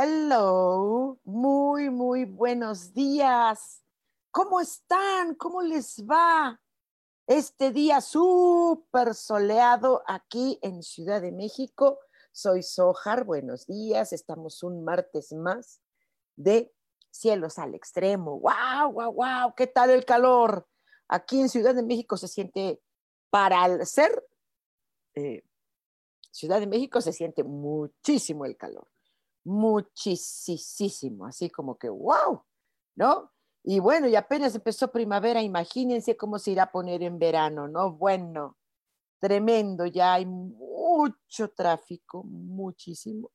Hello, muy, muy buenos días. ¿Cómo están? ¿Cómo les va? Este día súper soleado aquí en Ciudad de México. Soy Sojar, buenos días. Estamos un martes más de cielos al extremo. ¡Wow, wow, wow! ¿Qué tal el calor? Aquí en Ciudad de México se siente, para ser eh, Ciudad de México, se siente muchísimo el calor muchísimo, así como que, wow, ¿no? Y bueno, y apenas empezó primavera, imagínense cómo se irá a poner en verano, ¿no? Bueno, tremendo, ya hay mucho tráfico, muchísimo.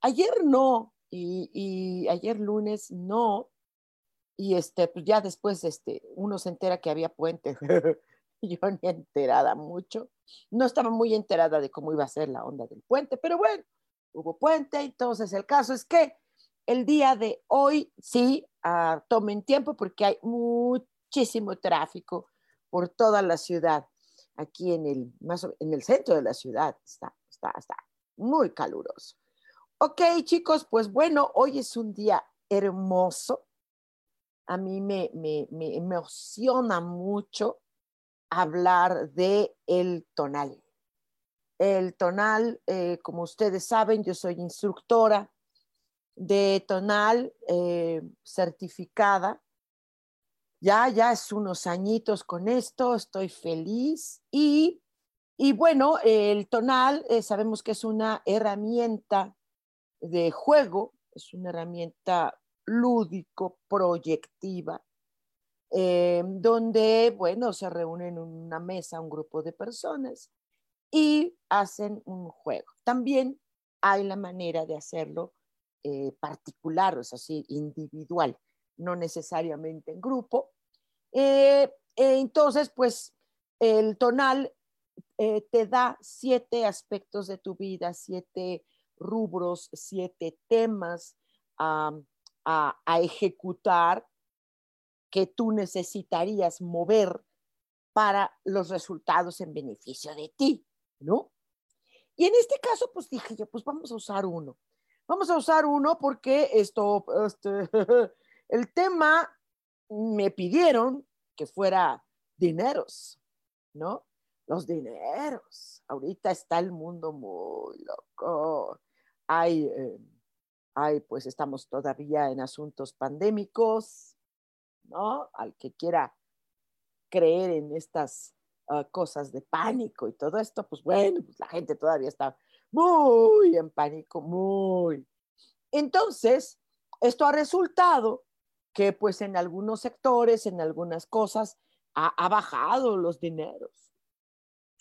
Ayer no, y, ayer lunes no, y este, pues ya después este, uno se entera que había puente, yo ni enterada mucho, no estaba muy enterada de cómo iba a ser la onda del puente, pero bueno, hubo puente, entonces el caso es que el día de hoy sí uh, tomen tiempo porque hay muchísimo tráfico por toda la ciudad. Aquí en el, más en el centro de la ciudad está, está, está muy caluroso. Ok, chicos, pues bueno, hoy es un día hermoso. A mí me, me, me emociona mucho hablar de el tonal. El tonal, eh, como ustedes saben, yo soy instructora de tonal eh, certificada. Ya, ya es unos añitos con esto, estoy feliz. Y, bueno, el tonal eh, sabemos que es una herramienta de juego, es una herramienta lúdico, proyectiva, donde, bueno, se reúnen en una mesa un grupo de personas y hacen un juego. También hay la manera de hacerlo eh, particular, o sea, individual, no necesariamente en grupo. Eh, entonces, pues el tonal eh, te da siete aspectos de tu vida, siete rubros, siete temas a ejecutar que tú necesitarías mover para los resultados en beneficio de ti. ¿No? Y en este caso, pues dije yo, pues vamos a usar uno. Vamos a usar uno porque esto, este, el tema me pidieron que fuera dineros, ¿no? Los dineros. Ahorita está el mundo muy loco. Hay, eh, hay, pues estamos todavía en asuntos pandémicos, ¿no? Al que quiera creer en estas cosas de pánico y todo esto, pues bueno, pues la gente todavía está muy en pánico, muy. Entonces, esto ha resultado que pues en algunos sectores, en algunas cosas, ha, ha bajado los dineros,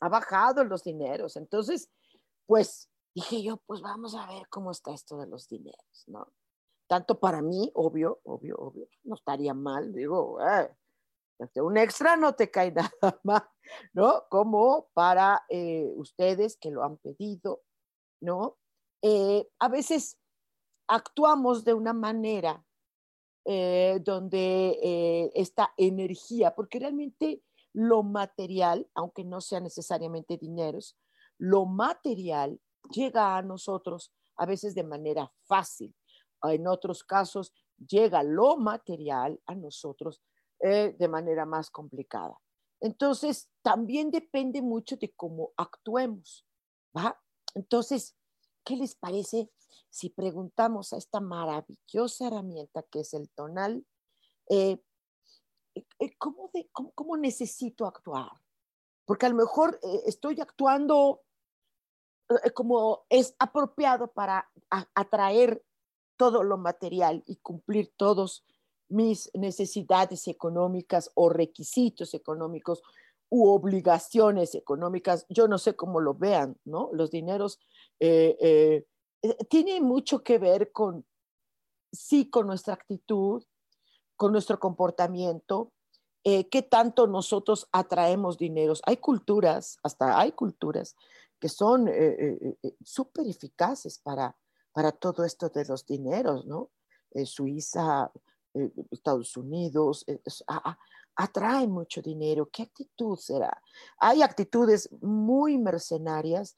ha bajado los dineros. Entonces, pues dije yo, pues vamos a ver cómo está esto de los dineros, ¿no? Tanto para mí, obvio, obvio, obvio, no estaría mal, digo, eh, un extra no te cae nada más, ¿no? Como para eh, ustedes que lo han pedido, ¿no? Eh, a veces actuamos de una manera eh, donde esta energía, porque realmente lo material, aunque no sea necesariamente dineros, lo material llega a nosotros a veces de manera fácil. En otros casos, llega lo material a nosotros eh, de manera más complicada. Entonces, también depende mucho de cómo actuemos, ¿va? Entonces, ¿qué les parece si preguntamos a esta maravillosa herramienta que es el tonal, eh, eh, ¿cómo, cómo, necesito actuar? Porque a lo mejor estoy actuando como es apropiado para atraer todo lo material y cumplir todos mis necesidades económicas o requisitos económicos u obligaciones económicas, yo no sé cómo lo vean, ¿no? Los dineros eh, eh, eh, tienen mucho que ver con, sí, con nuestra actitud, con nuestro comportamiento, qué tanto nosotros atraemos dineros. Hay culturas, hasta hay culturas que son súper eficaces para, para todo esto de los dineros, ¿no? Suiza, Estados Unidos, atrae mucho dinero. ¿Qué actitud será? Hay actitudes muy mercenarias,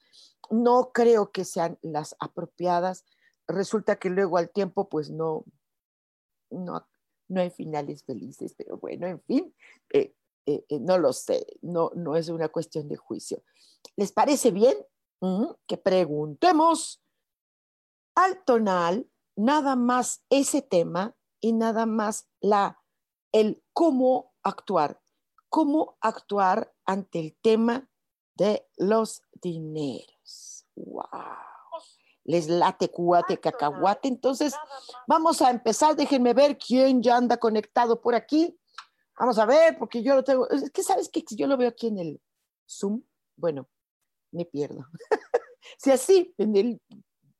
no creo que sean las apropiadas. Resulta que luego al tiempo, pues no, no, no hay finales felices, pero bueno, en fin, eh, eh, eh, no lo sé, no, no es una cuestión de juicio. ¿Les parece bien que preguntemos al tonal nada más ese tema y nada más la, el cómo actuar. ¿Cómo actuar ante el tema de los dineros? ¡Wow! Les late cuate cacahuate. Entonces, vamos a empezar. Déjenme ver quién ya anda conectado por aquí. Vamos a ver, porque yo lo tengo. Es que sabes que yo lo veo aquí en el Zoom. Bueno, me pierdo. si así en el,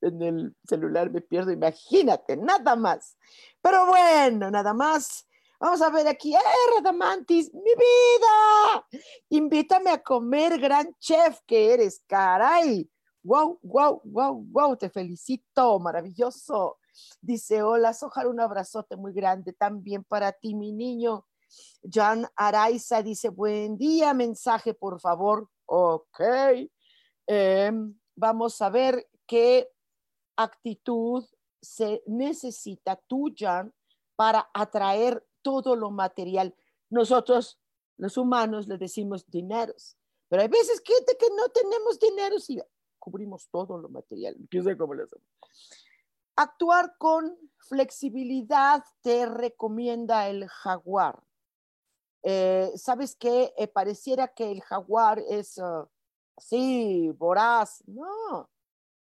en el celular me pierdo, imagínate, nada más. Pero bueno, nada más. Vamos a ver aquí, ¡eh, Radamantis! ¡Mi vida! Invítame a comer, gran chef que eres, caray. ¡Wow, wow, wow, wow! Te felicito, maravilloso. Dice, hola, Sojar, un abrazote muy grande también para ti, mi niño. Jan Araiza dice, buen día, mensaje, por favor. Ok. Em, vamos a ver qué actitud se necesita Jan, para atraer todo lo material. Nosotros, los humanos, le decimos dineros, pero hay veces que, que no tenemos dinero y cubrimos todo lo material. cómo lo hacemos. Actuar con flexibilidad te recomienda el jaguar. Eh, ¿Sabes qué? Eh, pareciera que el jaguar es uh, así, voraz. No,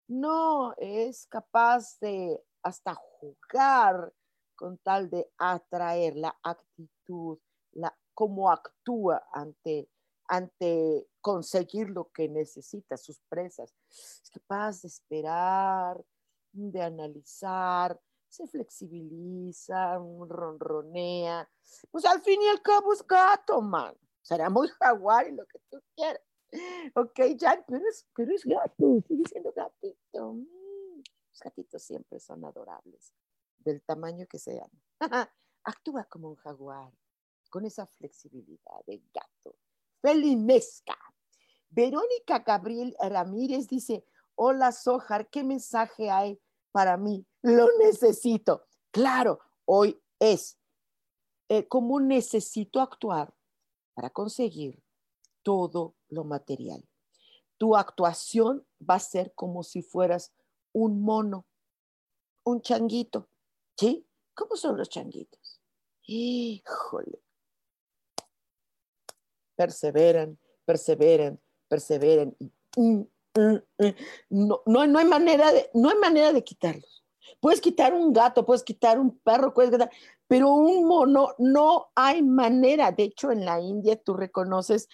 no, es capaz de hasta jugar con tal de atraer la actitud, la, cómo actúa ante, ante conseguir lo que necesita, sus presas. Es capaz de esperar, de analizar, se flexibiliza, ronronea. Pues al fin y al cabo es gato, man. Será muy jaguar y lo que tú quieras. Ok, ya, pero es, pero es gato, sigue siendo gatito. Mm, los gatitos siempre son adorables del tamaño que sean. Actúa como un jaguar, con esa flexibilidad de gato. Felimesca. Verónica Gabriel Ramírez dice, hola Sojar, ¿qué mensaje hay para mí? Lo necesito. Claro, hoy es eh, cómo necesito actuar para conseguir todo lo material. Tu actuación va a ser como si fueras un mono, un changuito, ¿Sí? ¿Cómo son los changuitos? Híjole. Perseveran, perseveran, perseveran. Mm, mm, mm. No, no, hay manera de, no hay manera de quitarlos. Puedes quitar un gato, puedes quitar un perro, puedes quitar, pero un mono no hay manera. De hecho, en la India tú reconoces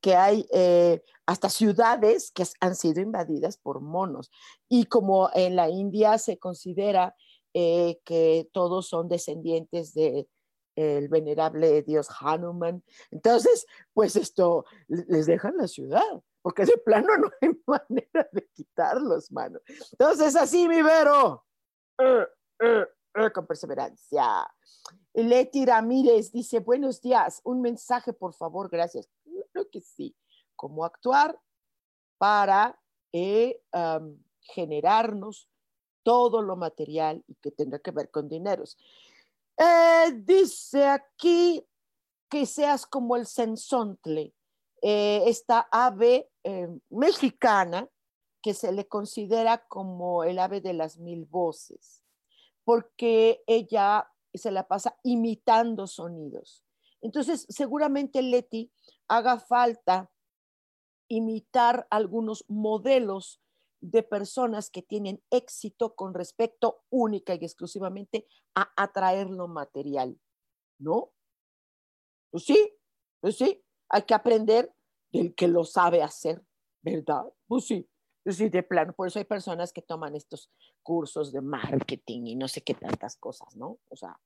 que hay eh, hasta ciudades que han sido invadidas por monos. Y como en la India se considera eh, que todos son descendientes de el venerable dios Hanuman. Entonces, pues esto les dejan la ciudad, porque de plano no hay manera de quitarlos, mano. Entonces, así, mi Vero, con perseverancia. Leti Ramírez dice, buenos días, un mensaje, por favor, gracias. Creo que sí. ¿Cómo actuar para generarnos todo lo material y que tenga que ver con dineros. Eh, dice aquí que seas como el sensontle, eh, esta ave eh, mexicana que se le considera como el ave de las mil voces, porque ella se la pasa imitando sonidos. Entonces, seguramente Leti haga falta imitar algunos modelos de personas que tienen éxito con respecto única y exclusivamente a atraer lo material, ¿no? Pues sí, pues sí, hay que aprender del que lo sabe hacer, ¿verdad? Pues sí, sí, de plano. Por eso hay personas que toman estos cursos de marketing y no sé qué tantas cosas, ¿no? O sea,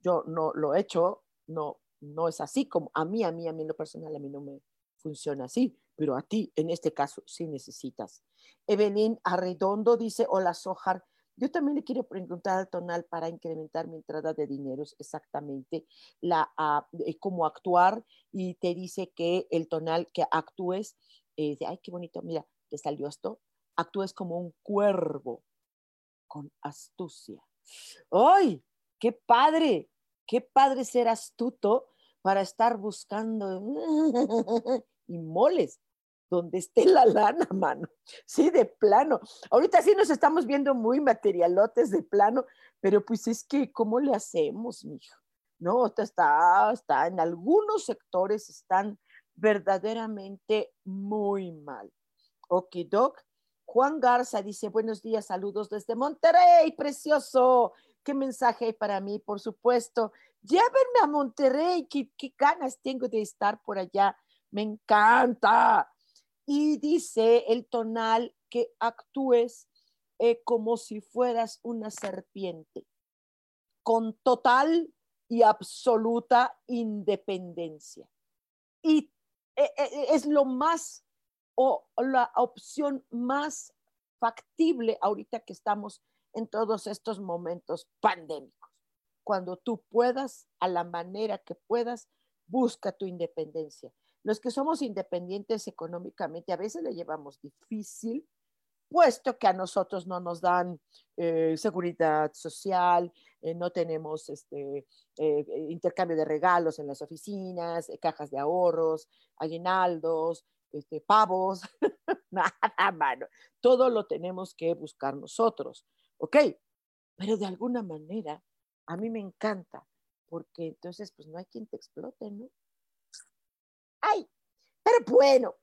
yo no lo he hecho, no, no es así como a mí, a mí, a mí lo personal, a mí no me funciona así, pero a ti en este caso sí necesitas. Evelyn Arredondo dice, hola Sojar, yo también le quiero preguntar al tonal para incrementar mi entrada de dineros exactamente la, uh, cómo actuar y te dice que el tonal que actúes, eh, ay, qué bonito, mira, te salió esto, actúes como un cuervo con astucia. ¡Ay! ¡Qué padre! ¡Qué padre ser astuto para estar buscando y moles donde esté la lana, mano. Sí, de plano. Ahorita sí nos estamos viendo muy materialotes de plano, pero pues es que, ¿cómo le hacemos, mijo? No, está, está, en algunos sectores están verdaderamente muy mal. Okidok. Juan Garza dice, buenos días, saludos desde Monterrey, precioso. ¿Qué mensaje hay para mí? Por supuesto, llévenme a Monterrey, qué, ganas tengo de estar por allá. Me encanta y dice el tonal que actúes eh, como si fueras una serpiente, con total y absoluta independencia. Y eh, eh, es lo más o la opción más factible ahorita que estamos en todos estos momentos pandémicos. Cuando tú puedas, a la manera que puedas, busca tu independencia. Los que somos independientes económicamente a veces le llevamos difícil, puesto que a nosotros no nos dan eh, seguridad social, eh, no tenemos este, eh, intercambio de regalos en las oficinas, cajas de ahorros, aguinaldos, este, pavos, nada, mano. Todo lo tenemos que buscar nosotros, ¿ok? Pero de alguna manera, a mí me encanta, porque entonces, pues no hay quien te explote, ¿no? ¡Ay! Pero bueno,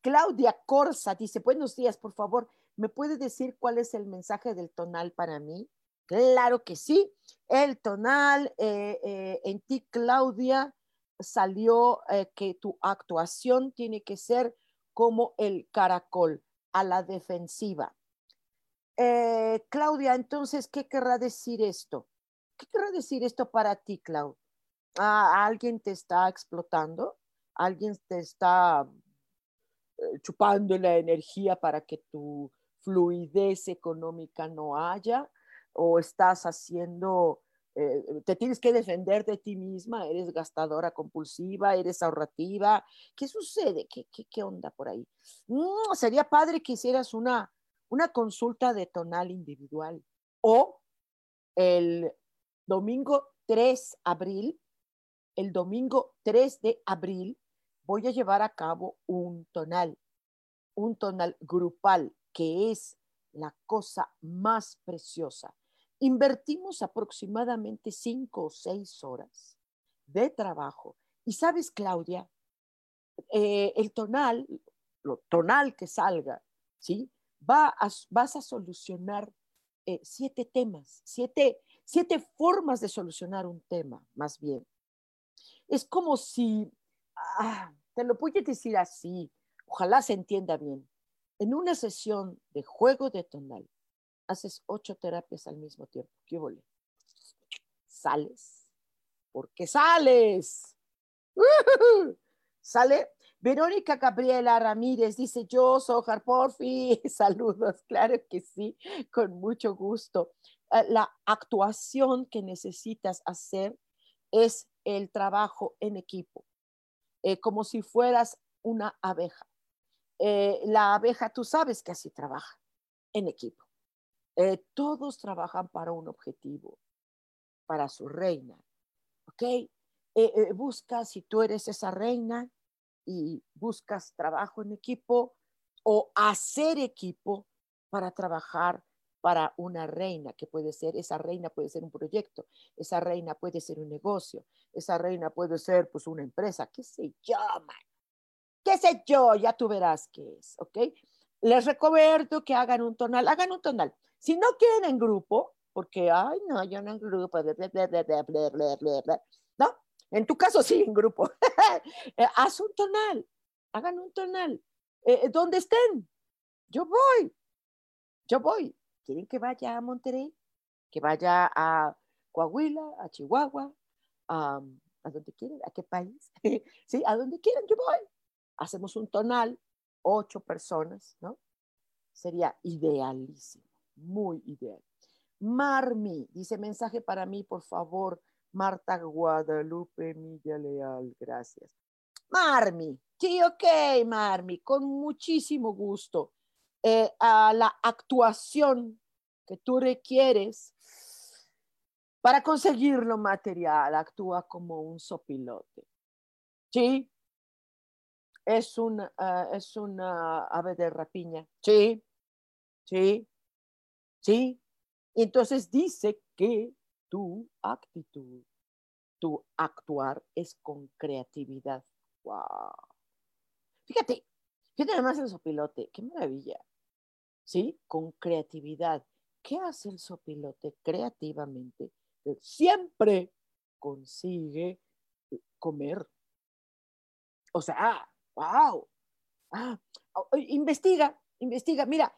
Claudia Corsa dice, buenos días, por favor, ¿me puede decir cuál es el mensaje del tonal para mí? Claro que sí. El tonal eh, eh, en ti, Claudia, salió eh, que tu actuación tiene que ser como el caracol, a la defensiva. Claudia, entonces, ¿qué querrá decir esto? ¿Qué querrá decir esto para ti, Claudia? ¿Ah, ¿Alguien te está explotando? alguien te está eh, chupando la energía para que tu fluidez económica no haya o estás haciendo, eh, te tienes que defender de ti misma, eres gastadora compulsiva, eres ahorrativa. ¿Qué sucede? ¿Qué, qué, onda por ahí? Mm, sería padre que hicieras una, una consulta de tonal individual o el domingo 3 de abril, el domingo 3 de abril voy a llevar a cabo un tonal, un tonal grupal, que es la cosa más preciosa. Invertimos aproximadamente cinco o seis horas de trabajo. Y sabes, Claudia, eh, el tonal, lo tonal que salga, ¿sí? Va vas a solucionar eh, siete temas, siete, siete formas de solucionar un tema, más bien. Es como si ah, te lo voy a decir así, ojalá se entienda bien. En una sesión de juego de tonal, haces ocho terapias al mismo tiempo. ¿Qué vole? Sales. Porque sales. ¿Sale? Verónica Gabriela Ramírez dice, yo, Sojar Porfi, saludos, claro que sí, con mucho gusto. Eh, la actuación que necesitas hacer es el trabajo en equipo. Eh, como si fueras una abeja. Eh, la abeja, tú sabes que así trabaja, en equipo. Eh, todos trabajan para un objetivo, para su reina. ¿Ok? buscas, si tú eres esa reina y buscas trabajo en equipo, o hacer equipo para trabajar para una reina, que puede ser, esa reina puede ser un proyecto, esa reina puede ser un negocio, esa reina puede ser pues una empresa, qué sé yo, man. qué sé yo, ya tú verás qué es, ¿ok? Les recomiendo que hagan un tonal, hagan un tonal. Si no quieren en grupo, porque, ay, no, yo no en grupo, ¿no? En tu caso sí, en grupo. Eh, haz un tonal, hagan un tonal. Eh, donde estén, yo voy, yo voy. ¿Quieren que vaya a Monterrey? Que vaya a Coahuila, a Chihuahua, a, a donde quieran, a qué país, sí, a donde quieran, yo voy. Hacemos un tonal, ocho personas, ¿no? Sería idealísimo, muy ideal. Marmi, dice mensaje para mí, por favor, Marta Guadalupe Milla Leal, gracias. Marmi, sí, ok, Marmi, con muchísimo gusto. Eh, a la actuación que tú requieres para conseguir lo material, actúa como un sopilote. ¿Sí? Es una, ah, es una ave de rapiña. Sí, sí, sí. Entonces dice que tu actitud, tu actuar es con creatividad. Wow. Fíjate, fíjate además el sopilote, qué maravilla. ¿sí? Con creatividad. ¿Qué hace el sopilote creativamente? Siempre consigue comer. O sea, wow. Ah, investiga, investiga. Mira,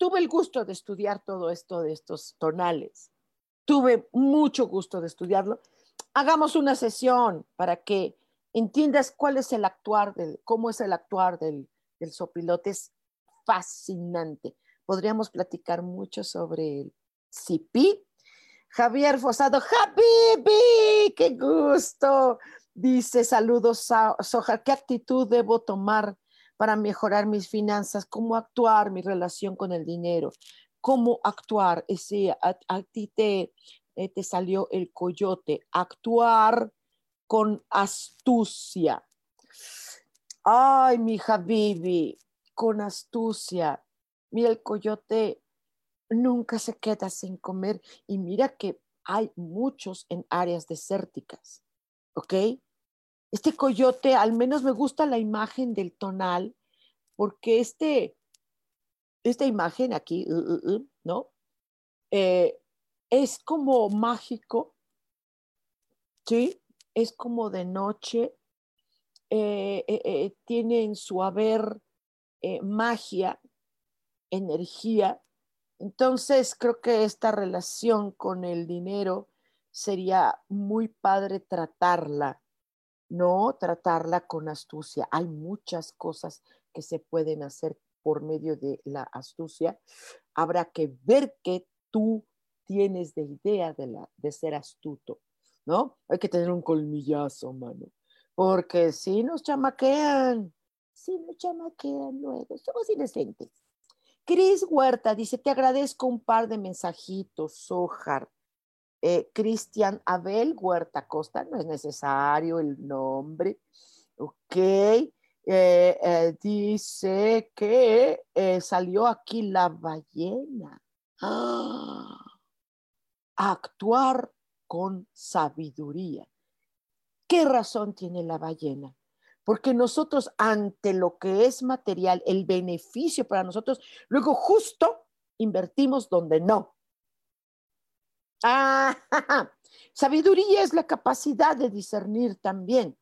tuve el gusto de estudiar todo esto de estos tonales. Tuve mucho gusto de estudiarlo. Hagamos una sesión para que entiendas cuál es el actuar del, cómo es el actuar del, del sopilote fascinante. Podríamos platicar mucho sobre el CP. Javier Fosado, Habibi, qué gusto. Dice, saludos, Soja, ¿qué actitud debo tomar para mejorar mis finanzas? ¿Cómo actuar mi relación con el dinero? ¿Cómo actuar? Ese, a, ti te, eh, te salió el coyote, actuar con astucia. Ay, mi Habibi, con astucia. Mira, el coyote nunca se queda sin comer y mira que hay muchos en áreas desérticas, ¿ok? Este coyote, al menos me gusta la imagen del tonal, porque este, esta imagen aquí, uh, uh, uh, ¿no? Eh, es como mágico, ¿sí? Es como de noche, eh, eh, tiene en su haber magia, energía. Entonces, creo que esta relación con el dinero sería muy padre tratarla, no tratarla con astucia. Hay muchas cosas que se pueden hacer por medio de la astucia. Habrá que ver que tú tienes de idea de, la, de ser astuto, ¿no? Hay que tener un colmillazo, mano, porque si nos chamaquean, Sí, no chamaquean luego, somos inocentes. Cris Huerta dice, te agradezco un par de mensajitos, Sojar. Eh, Cristian Abel Huerta Costa, no es necesario el nombre. Ok. Eh, eh, dice que salió aquí la ballena. ¡Ah! Actuar con sabiduría. ¿Qué razón tiene la ballena? porque nosotros ante lo que es material, el beneficio para nosotros, luego justo invertimos donde no. Ah, sabiduría es la capacidad de discernir también.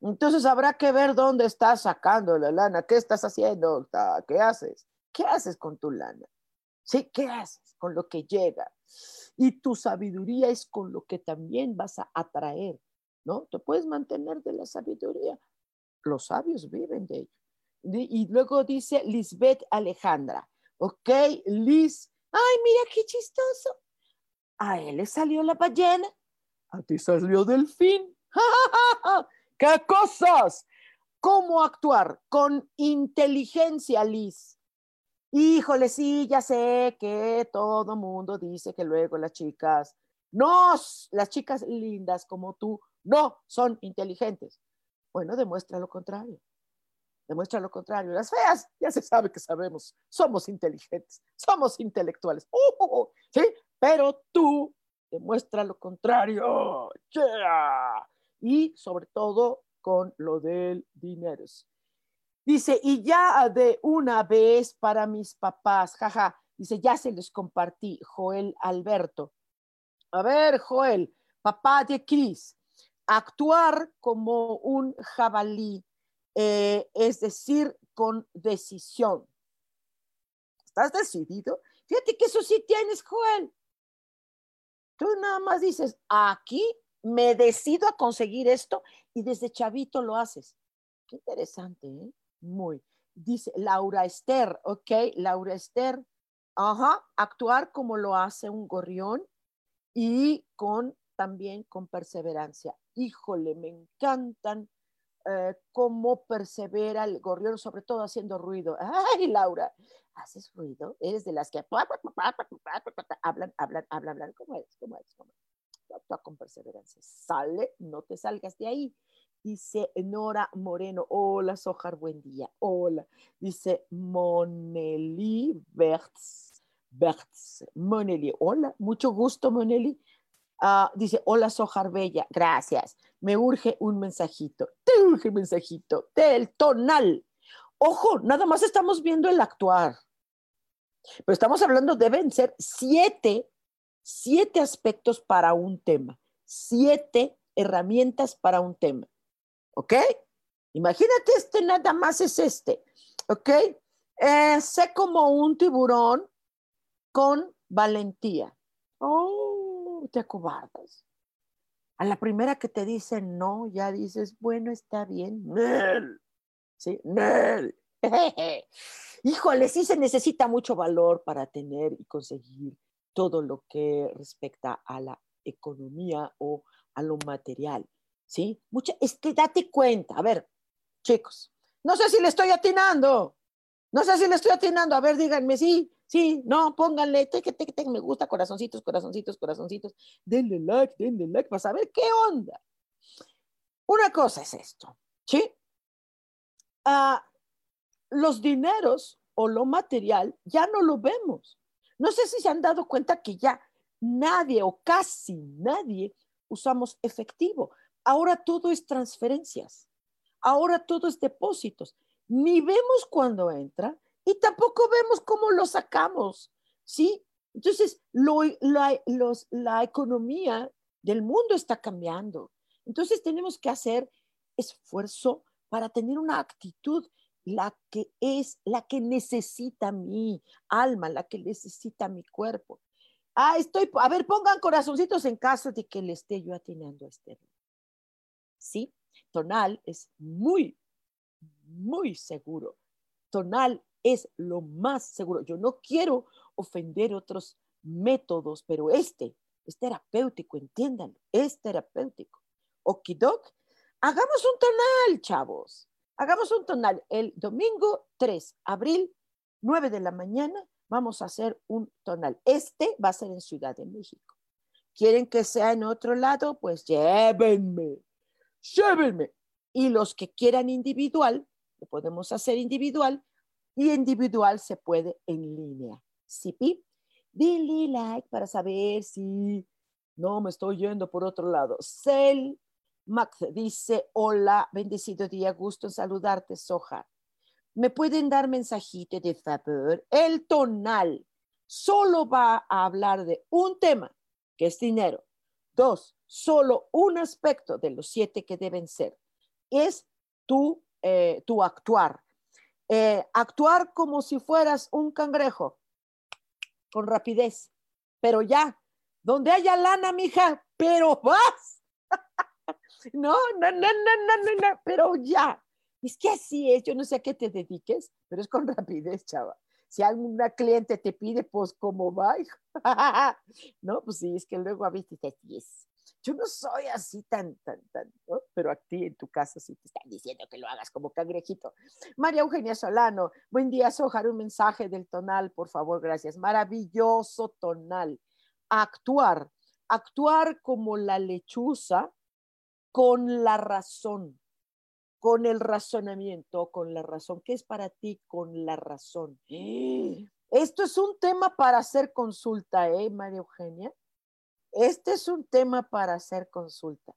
Entonces habrá que ver dónde estás sacando la lana, qué estás haciendo, qué haces, qué haces con tu lana, ¿sí? ¿Qué haces con lo que llega? Y tu sabiduría es con lo que también vas a atraer, ¿no? Te puedes mantener de la sabiduría los sabios viven de ello. Y luego dice Lisbeth Alejandra. Ok, Liz. Ay, mira qué chistoso. A él le salió la ballena. A ti salió delfín. ¡Qué cosas! ¿Cómo actuar? Con inteligencia, Liz. Híjole, sí, ya sé que todo mundo dice que luego las chicas, no, las chicas lindas como tú, no son inteligentes. Bueno, demuestra lo contrario. demuestra lo contrario. Las feas, ya se sabe que sabemos, somos inteligentes, somos intelectuales. Uh, uh, uh, ¿Sí? Pero tú demuestra lo contrario. Y sobre todo con lo del dinero. Dice, y ya de una vez para mis papás, jaja, dice, ya se les compartí, Joel Alberto. A ver, Joel, papá de Cris, actuar como un jabalí, eh, es decir, con decisión. ¿Estás decidido? Fíjate que eso sí tienes, Joel. Tú nada más dices, aquí me decido a conseguir esto y desde chavito lo haces. Qué interesante, ¿eh? Muy. Dice Laura Esther, ok, Laura Esther, ajá, actuar como lo hace un gorrión y con también con perseverancia. Híjole, me encantan eh, cómo persevera el gorrión, sobre todo haciendo ruido. Ay, Laura, ¿haces ruido? Eres de las que hablan, hablan, hablan, hablan. ¿Cómo es? ¿Cómo es? ¿Cómo es? Actúa con perseverancia. Sale, no te salgas de ahí. Dice Nora Moreno, hola Sojar, buen día, hola. Dice Moneli Bertz, Bertz, Moneli, hola, mucho gusto Moneli. Ah, dice, hola Sojar Bella, gracias. Me urge un mensajito, te urge un mensajito del tonal. Ojo, nada más estamos viendo el actuar, pero estamos hablando, deben ser siete, siete aspectos para un tema, siete herramientas para un tema. ¿Ok? Imagínate este, nada más es este. ¿Ok? Eh, sé como un tiburón con valentía. Oh, te acobardas. A la primera que te dicen no, ya dices, bueno, está bien. ¿Sí? Híjole, sí se necesita mucho valor para tener y conseguir todo lo que respecta a la economía o a lo material. ¿sí? Mucha, es que date cuenta, a ver, chicos, no sé si le estoy atinando, no sé si le estoy atinando, a ver, díganme, sí, sí, no, pónganle, me gusta, corazoncitos, corazoncitos, corazoncitos, denle like, denle like, para saber qué onda. Una cosa es esto, ¿sí? Ah, los dineros o lo material ya no lo vemos. No sé si se han dado cuenta que ya nadie o casi nadie usamos efectivo. Ahora todo es transferencias, ahora todo es depósitos. Ni vemos cuando entra y tampoco vemos cómo lo sacamos, ¿sí? Entonces, la, economía del mundo está cambiando. Entonces, tenemos que hacer esfuerzo para tener una actitud la que es, la que necesita mi alma, la que necesita mi cuerpo. Ah, estoy, a ver, pongan corazoncitos en caso de que le esté yo atinando a este. ¿sí? Tonal es muy, muy seguro. Tonal es lo más seguro. Yo no quiero ofender otros métodos, pero este es terapéutico, entiendan, es terapéutico. Okidok, hagamos un tonal, chavos. Hagamos un tonal. El domingo 3 abril, 9 de la mañana, vamos a hacer un tonal. Este va a ser en Ciudad de México. ¿Quieren que sea en otro lado? Pues llévenme llévenme. Y los que quieran individual, lo podemos hacer individual y individual se puede en línea. ¿Sí, Pi? Dile like para saber si no me estoy yendo por otro lado. Cel Max dice, hola, bendecido día, gusto en saludarte, Soja. ¿Me pueden dar mensajito de favor? El tonal solo va a hablar de un tema, que es dinero. Dos, solo un aspecto de los siete que deben ser es tu, eh, tu actuar. Eh, actuar como si fueras un cangrejo, con rapidez, pero ya, donde haya lana, mija, pero vas. no, no, no, no, no, no, pero ya. Es que así es, yo no sé a qué te dediques, pero es con rapidez, chava. Si alguna cliente te pide, pues, ¿cómo va? no, pues sí, es que luego a veces así es. Yo no soy así tan, tan, tan, pero a ti en tu casa sí te están diciendo que lo hagas como cangrejito. María Eugenia Solano, buen día, Sojar, un mensaje del tonal, por favor, gracias. Maravilloso tonal. Actuar, actuar como la lechuza con la razón. con el razonamiento, con la razón. ¿Qué es para ti con la razón? Esto es un tema para hacer consulta, ¿eh, María Eugenia? Este es un tema para hacer consulta.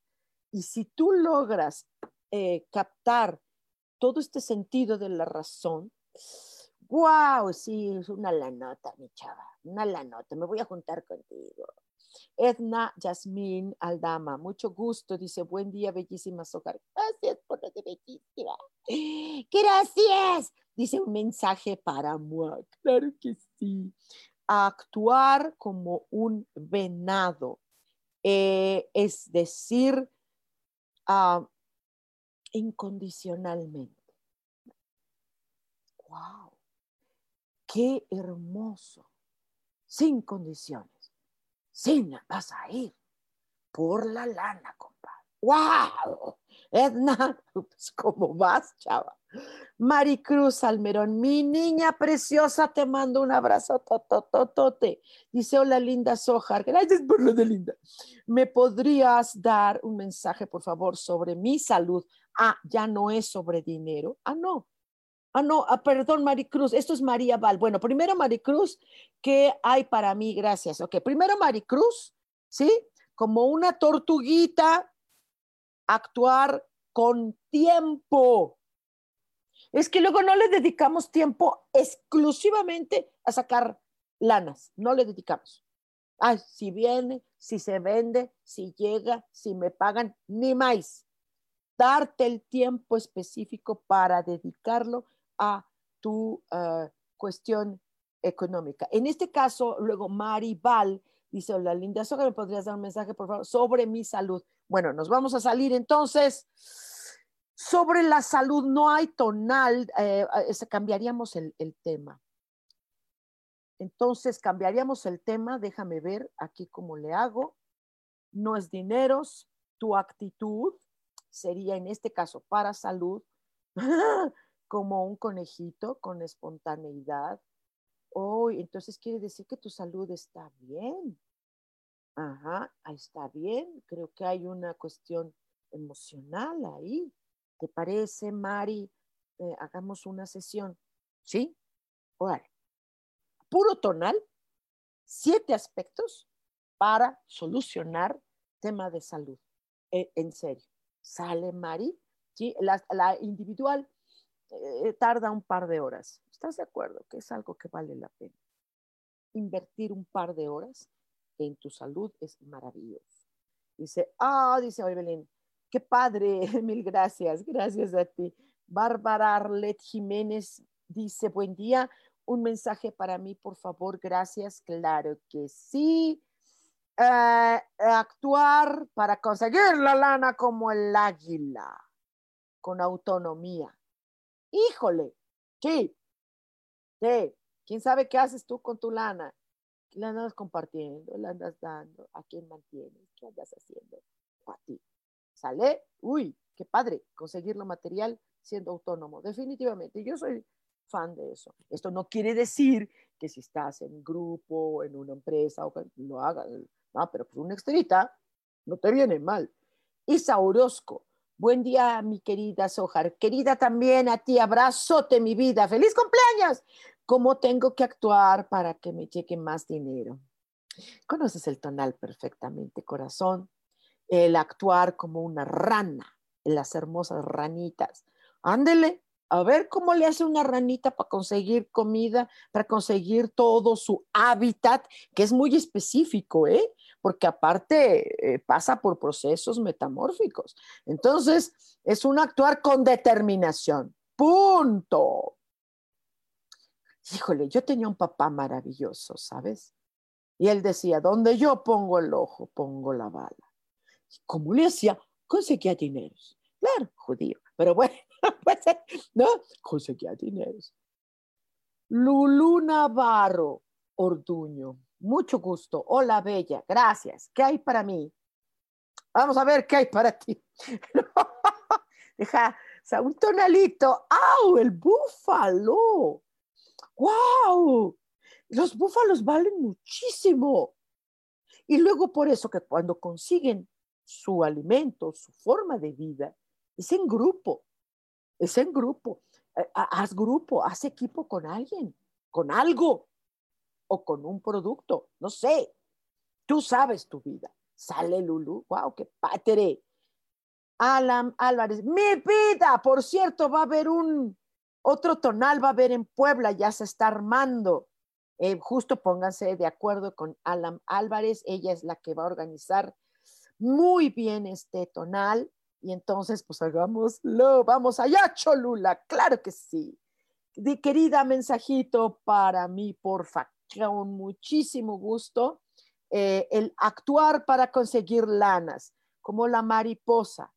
Y si tú logras eh, captar todo este sentido de la razón, wow, sí, es una lanota, mi chava, una lanota, me voy a juntar contigo. Edna Yasmín Aldama, mucho gusto, dice, buen día, bellísima Socar. Gracias por lo de bellísima. Gracias, dice un mensaje para Mua. Claro que sí. Actuar como un venado, eh, es decir, uh, incondicionalmente. ¡Wow! ¡Qué hermoso! Sin condiciones. Sin vas a ir por la lana, compadre. ¡Wow! Edna, pues, ¿cómo vas, chava? Maricruz Almerón, mi niña preciosa, te mando un abrazo, totototote. Dice, hola, linda Sojar, gracias por lo de linda. ¿Me podrías dar un mensaje, por favor, sobre mi salud? Ah, ya no es sobre dinero. Ah, no. Ah, no, ah, perdón, Maricruz, esto es María Val. Bueno, primero, Maricruz, ¿qué hay para mí? Gracias. Ok, primero, Maricruz, ¿sí? Como una tortuguita, actuar con tiempo es que luego no le dedicamos tiempo exclusivamente a sacar lanas, no le dedicamos. Ay, si viene, si se vende, si llega, si me pagan, ni más. Darte el tiempo específico para dedicarlo a tu eh, cuestión económica. En este caso, luego Mari Val dice, hola Linda ¿me podrías dar un mensaje, por favor, sobre mi salud? Bueno, nos vamos a salir entonces sobre la salud no hay tonal, eh, cambiaríamos el, el, tema. Entonces, cambiaríamos el tema, déjame ver aquí cómo le hago. No es dineros, tu actitud sería en este caso para salud, como un conejito con espontaneidad. Oh, entonces quiere decir que tu salud está bien. Ajá, está bien. Creo que hay una cuestión emocional ahí. ¿Te parece, Mari? Eh, hagamos una sesión. ¿Sí? Puro tonal, siete aspectos para solucionar tema de salud. Eh, en serio. ¿Sale, Mari? ¿Sí? La, individual eh, tarda un par de horas. ¿Estás de acuerdo? Que es algo que vale la pena. Invertir un par de horas en tu salud es maravilloso. Dice, ah, dice hoy Belén, Qué padre, mil gracias, gracias a ti. Bárbara Arlet Jiménez dice, buen día, un mensaje para mí, por favor, gracias, claro que sí. Eh, actuar para conseguir la lana como el águila, con autonomía. Híjole, sí, sí, ¿quién sabe qué haces tú con tu lana? La andas compartiendo, la andas dando, ¿a quién mantienes? ¿Qué andas haciendo? A ti. ¿Sale? Uy, qué padre conseguir lo material siendo autónomo. Definitivamente, yo soy fan de eso. Esto no quiere decir que si estás en un grupo, en una empresa, o que lo hagas, no, pero pues una exterita no te viene mal. Isa Orozco, buen día, mi querida Sojar. Querida también a ti, abrazote, mi vida. ¡Feliz cumpleaños! ¿Cómo tengo que actuar para que me llegue más dinero? Conoces el tonal perfectamente, corazón el actuar como una rana, las hermosas ranitas. Ándele, a ver cómo le hace una ranita para conseguir comida, para conseguir todo su hábitat, que es muy específico, ¿eh? Porque aparte eh, pasa por procesos metamórficos. Entonces, es un actuar con determinación. Punto. Híjole, yo tenía un papá maravilloso, ¿sabes? Y él decía, donde yo pongo el ojo, pongo la bala. ¿Cómo le hacía? Conseguía dineros. Claro, judío, pero bueno, pues, ¿no? Conseguía dineros. Lulu Navarro, Orduño. Mucho gusto. Hola, Bella. Gracias. ¿Qué hay para mí? Vamos a ver qué hay para ti. Deja, un tonalito. ¡Au! El búfalo. ¡Wow! Los búfalos valen muchísimo. Y luego por eso que cuando consiguen su alimento, su forma de vida, es en grupo. es en grupo. Eh, haz grupo, haz equipo con alguien, con algo o con un producto, no sé. Tú sabes tu vida. Sale Lulu, wow, qué padre. Alan Álvarez, mi vida, por cierto, va a haber un otro tonal, va a haber en Puebla, ya se está armando. Eh, justo pónganse de acuerdo con Alan Álvarez, ella es la que va a organizar muy bien este tonal y entonces pues hagámoslo, vamos allá Cholula, claro que sí. De querida mensajito para mí, porfa, con muchísimo gusto, eh, el actuar para conseguir lanas, como la mariposa,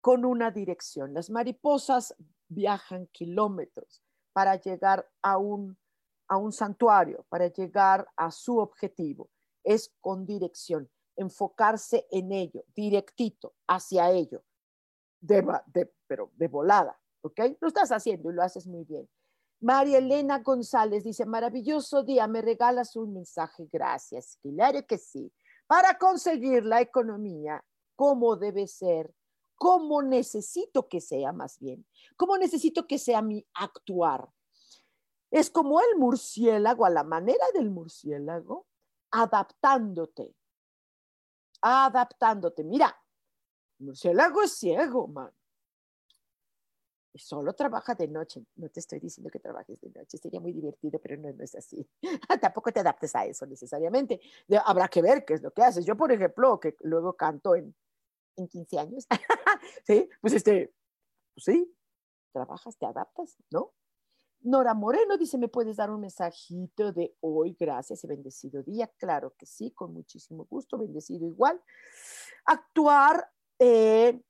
con una dirección. Las mariposas viajan kilómetros para llegar a un a un santuario para llegar a su objetivo. Es con dirección, enfocarse en ello, directito, hacia ello, de, pero de volada, ¿ok? Lo estás haciendo y lo haces muy bien. María Elena González dice, maravilloso día, me regalas un mensaje, gracias. Claro que sí. Para conseguir la economía, ¿cómo debe ser? ¿Cómo necesito que sea más bien? ¿Cómo necesito que sea mi actuar? Es como el murciélago, a la manera del murciélago, adaptándote. Adaptándote. Mira, el murciélago es ciego, man. Solo trabaja de noche. No te estoy diciendo que trabajes de noche. Sería muy divertido, pero no, es así. Tampoco te adaptes a eso necesariamente. habrá que ver qué es lo que haces. Yo, por ejemplo, que luego canto en, en 15 años, ¿sí? Pues este, pues sí, trabajas, te adaptas, ¿no? Nora Moreno dice, ¿me puedes dar un mensajito de hoy? Gracias y bendecido día. Claro que sí, con muchísimo gusto, bendecido igual. Actuar eh,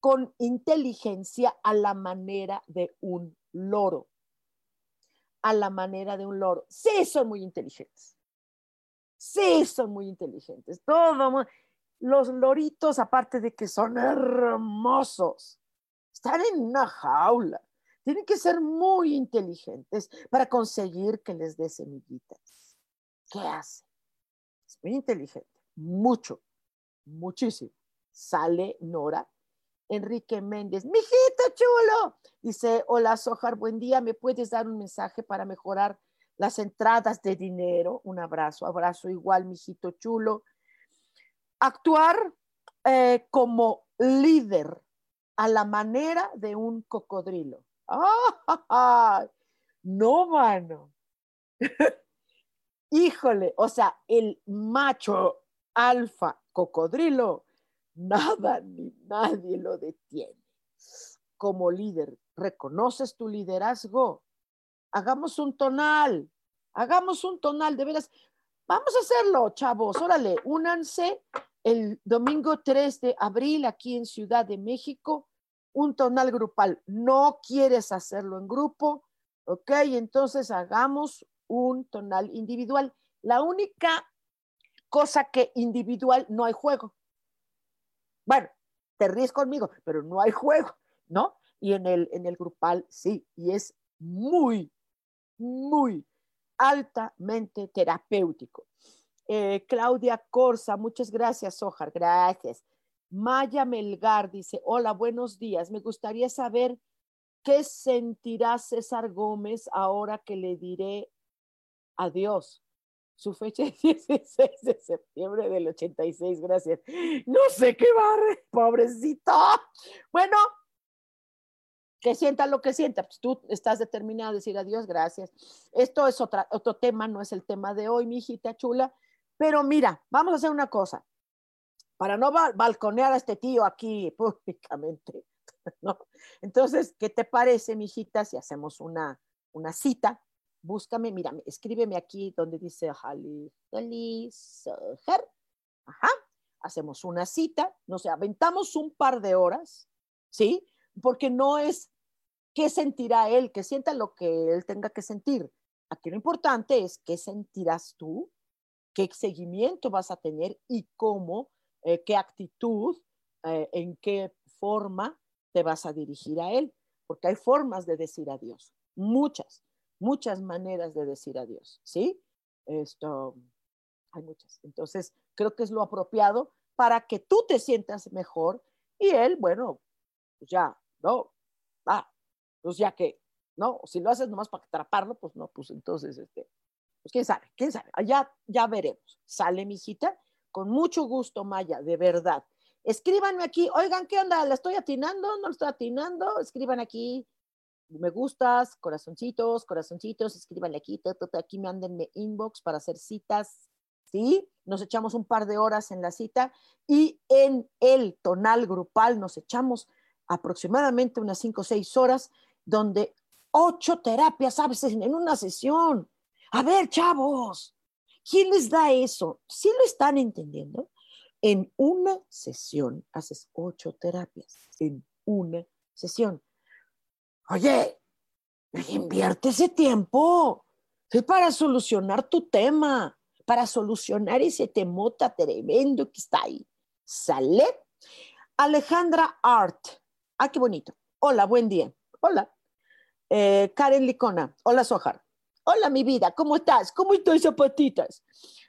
con inteligencia a la manera de un loro. A la manera de un loro. Sí, son muy inteligentes. Sí, son muy inteligentes. Todo, los loritos, aparte de que son hermosos, están en una jaula tienen que ser muy inteligentes para conseguir que les dé semillitas. ¿Qué hace? Es muy inteligente, mucho, muchísimo. Sale Nora. Enrique Méndez, mijito chulo, dice, hola Sojar, buen día, ¿me puedes dar un mensaje para mejorar las entradas de dinero? Un abrazo, abrazo igual, mijito chulo. Actuar eh, como líder a la manera de un cocodrilo. ¡Ah! No, mano. Híjole, o sea, el macho alfa cocodrilo, nada ni nadie lo detiene. Como líder, ¿reconoces tu liderazgo? Hagamos un tonal, hagamos un tonal, de veras. Vamos a hacerlo, chavos, órale, únanse el domingo 3 de abril aquí en Ciudad de México un tonal grupal. No quieres hacerlo en grupo, ¿ok? Entonces hagamos un tonal individual. La única cosa que individual no hay juego. Bueno, te ríes conmigo, pero no hay juego, ¿no? Y en el, en el grupal sí, y es muy, muy altamente terapéutico. Eh, Claudia Corsa, muchas gracias, Ojar, gracias. Maya Melgar dice, hola, buenos días. Me gustaría saber qué sentirá César Gómez ahora que le diré adiós. Su fecha es 16 de septiembre del 86, gracias. No sé qué va, pobrecito. Bueno, que sienta lo que sienta. Pues tú estás determinado a decir adiós, gracias. Esto es otra, otro tema, no es el tema de hoy, mi hijita chula. Pero mira, vamos a hacer una cosa para no balconear a este tío aquí públicamente. ¿no? Entonces, ¿qué te parece, mijita, si hacemos una, una cita? Búscame, mira, escríbeme aquí donde dice Hali, Ajá, hacemos una cita, no sé, aventamos un par de horas, ¿sí? Porque no es qué sentirá él, que sienta lo que él tenga que sentir. Aquí lo importante es qué sentirás tú, qué seguimiento vas a tener y cómo eh, qué actitud, eh, en qué forma te vas a dirigir a Él, porque hay formas de decir adiós, muchas, muchas maneras de decir adiós, ¿sí? Esto, hay muchas. Entonces, creo que es lo apropiado para que tú te sientas mejor y Él, bueno, pues ya ¿no? Ah, pues ya que, ¿no? Si lo haces nomás para atraparlo, pues no, pues entonces, este, pues quién sabe, quién sabe, ya, ya veremos. Sale, mi hijita, con mucho gusto, Maya, de verdad. Escríbanme aquí, oigan, ¿qué onda? ¿La estoy atinando? ¿No la estoy atinando? Escriban aquí, me gustas, corazoncitos, corazoncitos, escríbanle aquí, aquí mándenme inbox para hacer citas, ¿sí? Nos echamos un par de horas en la cita y en el tonal grupal nos echamos aproximadamente unas cinco o seis horas, donde ocho terapias, ¿sabes? En una sesión. A ver, chavos, ¿quién les da eso? ¿Sí lo están entendiendo? En una sesión haces ocho terapias, en una sesión. Oye, invierte ese tiempo. Es para solucionar tu tema, para solucionar ese temota tremendo que está ahí. ¿Sale? Alejandra Art. Ah, qué bonito. Hola, buen día. Hola. Eh, Karen Licona. Hola, Sojar. Hola, mi vida. ¿Cómo estás? ¿Cómo estoy, zapatitas?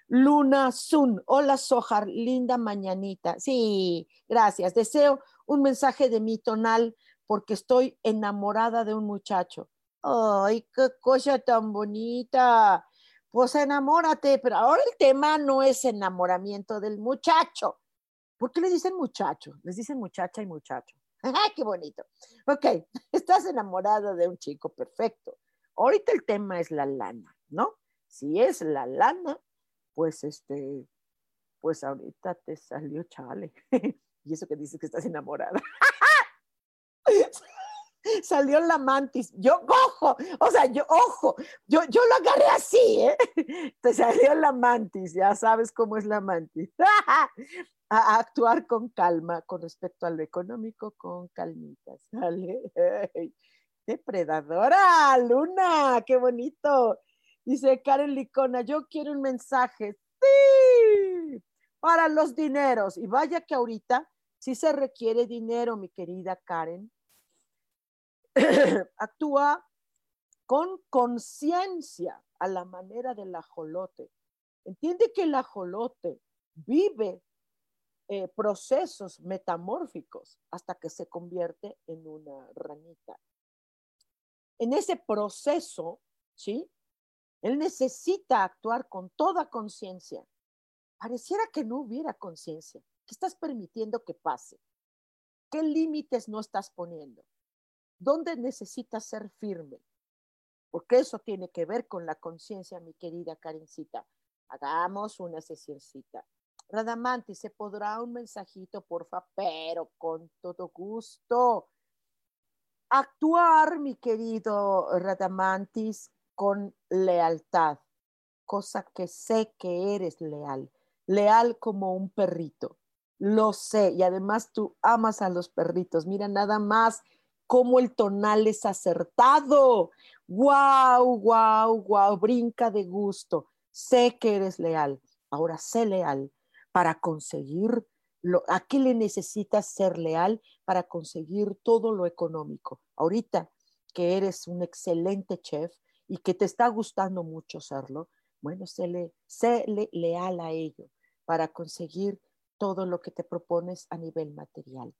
Luna Sun. Hola, Sojar. Linda mañanita. Sí, gracias. Deseo un mensaje de mi tonal porque estoy enamorada de un muchacho. Ay, qué cosa tan bonita. Pues enamórate, pero ahora el tema no es enamoramiento del muchacho. ¿Por qué le dicen muchacho? Les dicen muchacha y muchacho. ¡Ay, qué bonito! Ok, estás enamorada de un chico, perfecto. Ahorita el tema es la lana, ¿no? Si es la lana, pues este, pues ahorita te salió chale. y eso que dices que estás enamorada. Salió la mantis. Yo, ojo, o sea, yo, ojo, yo, yo lo agarré así, ¿eh? Te salió la mantis, ya sabes cómo es la mantis. a actuar con calma con respecto a lo económico, con calmitas, ¿sale? Depredadora, Luna, qué bonito. Dice Karen Licona, yo quiero un mensaje, sí, para los dineros. Y vaya que ahorita sí se requiere dinero, mi querida Karen. Actúa con conciencia a la manera del ajolote. Entiende que el ajolote vive eh, procesos metamórficos hasta que se convierte en una ranita. En ese proceso, ¿sí? Él necesita actuar con toda conciencia. Pareciera que no hubiera conciencia. ¿Qué estás permitiendo que pase? ¿Qué límites no estás poniendo? ¿Dónde necesitas ser firme? Porque eso tiene que ver con la conciencia, mi querida Karencita. Hagamos una sesioncita. Radamantis, ¿se podrá un mensajito, porfa? Pero con todo gusto. Actuar, mi querido Radamantis, con lealtad, cosa que sé que eres leal, leal como un perrito. Lo sé, y además tú amas a los perritos. Mira nada más cómo el tonal es acertado. ¡Guau, guau, guau! Brinca de gusto. Sé que eres leal. Ahora sé leal para conseguir lo, a qué le necesitas ser leal para conseguir todo lo económico. Ahorita que eres un excelente chef y que te está gustando mucho serlo, bueno, séle leal a ello para conseguir todo lo que te propones a nivel material.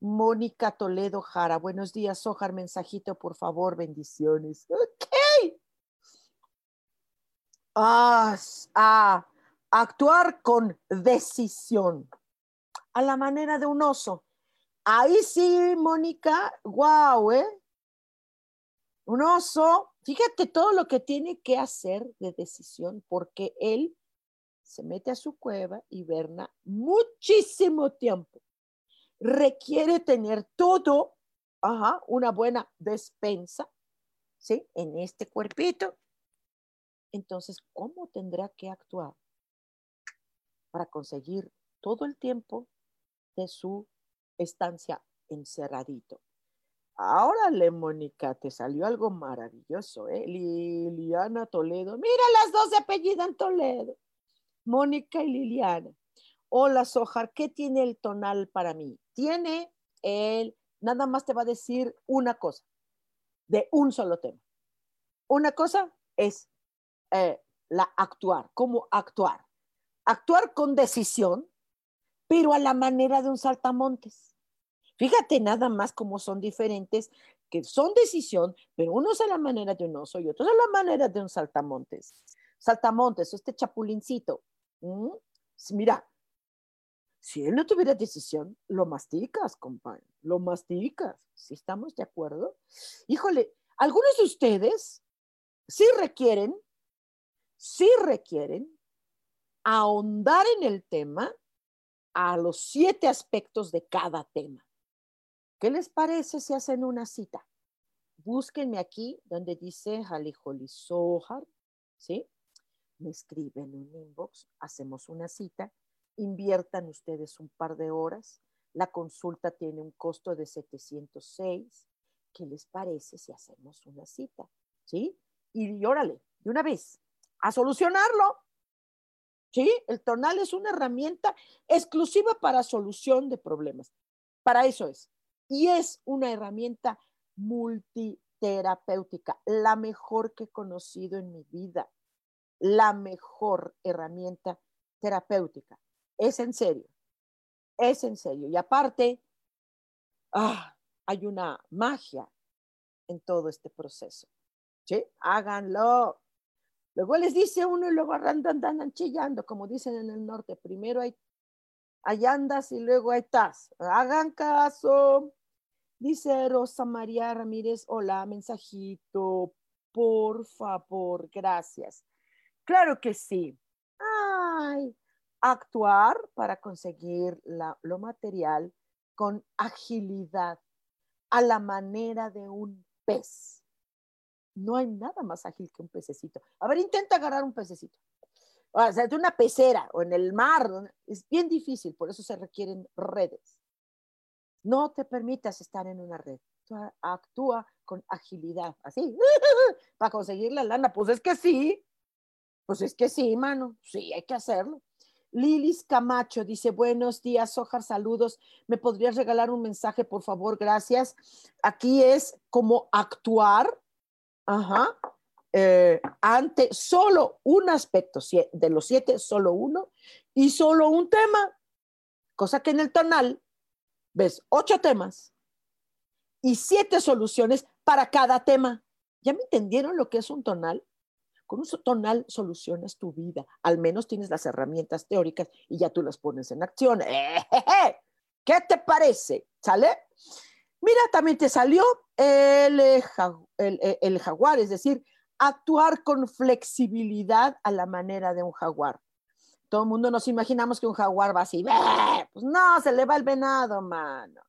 Mónica Toledo Jara, buenos días, Ojar, mensajito, por favor, bendiciones. Ok. Ah, actuar con decisión, a la manera de un oso. Ahí sí, Mónica, wow, ¿eh? Un oso, fíjate todo lo que tiene que hacer de decisión, porque él se mete a su cueva y verna muchísimo tiempo. Requiere tener todo, ajá, una buena despensa, ¿sí? En este cuerpito. Entonces, ¿cómo tendrá que actuar? para conseguir todo el tiempo de su estancia encerradito. Ahora, Mónica, te salió algo maravilloso, ¿eh? Liliana Toledo. Mira, las dos se apellidan Toledo. Mónica y Liliana. Hola, Sojar, ¿qué tiene el tonal para mí? Tiene el, nada más te va a decir una cosa, de un solo tema. Una cosa es eh, la actuar, cómo actuar actuar con decisión, pero a la manera de un saltamontes. Fíjate nada más cómo son diferentes, que son decisión, pero uno es a la manera de un oso y otro es a la manera de un saltamontes. Saltamontes, este chapulincito. Mira, si él no tuviera decisión, lo masticas, compañero, lo masticas. ¿Sí estamos de acuerdo? Híjole, algunos de ustedes sí requieren, sí requieren ahondar en el tema a los siete aspectos de cada tema. ¿Qué les parece si hacen una cita? Búsquenme aquí donde dice Jaliholi Sohar, ¿sí? Me escriben un inbox, hacemos una cita, inviertan ustedes un par de horas, la consulta tiene un costo de 706. ¿Qué les parece si hacemos una cita? ¿Sí? Y órale, de una vez, a solucionarlo. ¿Sí? El tonal es una herramienta exclusiva para solución de problemas. Para eso es. Y es una herramienta multiterapéutica, la mejor que he conocido en mi vida. La mejor herramienta terapéutica. Es en serio. Es en serio. Y aparte, ah, hay una magia en todo este proceso. Háganlo. Luego les dice uno y luego andan, andan chillando, como dicen en el norte. Primero hay, hay andas y luego hay estás. Hagan caso. Dice Rosa María Ramírez, hola, mensajito, por favor, gracias. Claro que sí. Ay, actuar para conseguir lo material con agilidad, a la manera de un pez. No hay nada más ágil que un pececito. A ver, intenta agarrar un pececito. O sea, de una pecera o en el mar. Es bien difícil, por eso se requieren redes. No te permitas estar en una red. Actúa con agilidad, así, para conseguir la lana. Pues es que sí, pues es que sí, mano, sí, hay que hacerlo. Lilis Camacho dice, buenos días, Ojar, saludos. ¿Me podrías regalar un mensaje, por favor? Gracias. Aquí es como actuar Ajá. Eh, ante solo un aspecto, de los siete, solo uno, y solo un tema. Cosa que en el tonal ves ocho temas y siete soluciones para cada tema. ¿Ya me entendieron lo que es un tonal? Con un tonal solucionas tu vida. Al menos tienes las herramientas teóricas y ya tú las pones en acción. ¿Qué te parece? ¿Sale? Mira, también te salió el, eh, el, el, jaguar, es decir, actuar con flexibilidad a la manera de un jaguar. Todo el mundo nos imaginamos que un jaguar va así, pues no, se le va el venado, mano.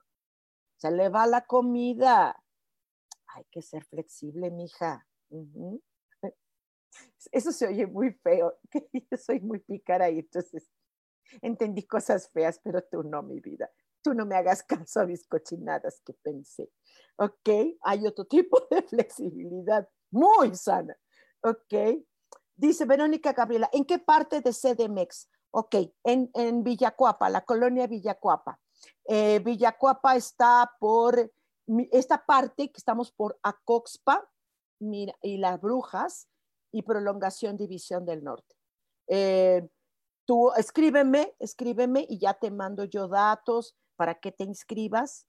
Se le va la comida. Hay que ser flexible, mija. Eso se oye muy feo, que yo soy muy pícara y entonces entendí cosas feas, pero tú no, mi vida tú no me hagas caso a mis cochinadas que pensé. ¿Ok? Hay otro tipo de flexibilidad muy sana. ¿Ok? Dice Verónica Gabriela, ¿en qué parte de CDMX? Ok, en, en Villacuapa, la colonia Villacuapa. Eh, Villacuapa está por esta parte que estamos por Acoxpa mira, y las Brujas y Prolongación División del Norte. Eh, tú escríbeme, escríbeme y ya te mando yo datos, para que te inscribas.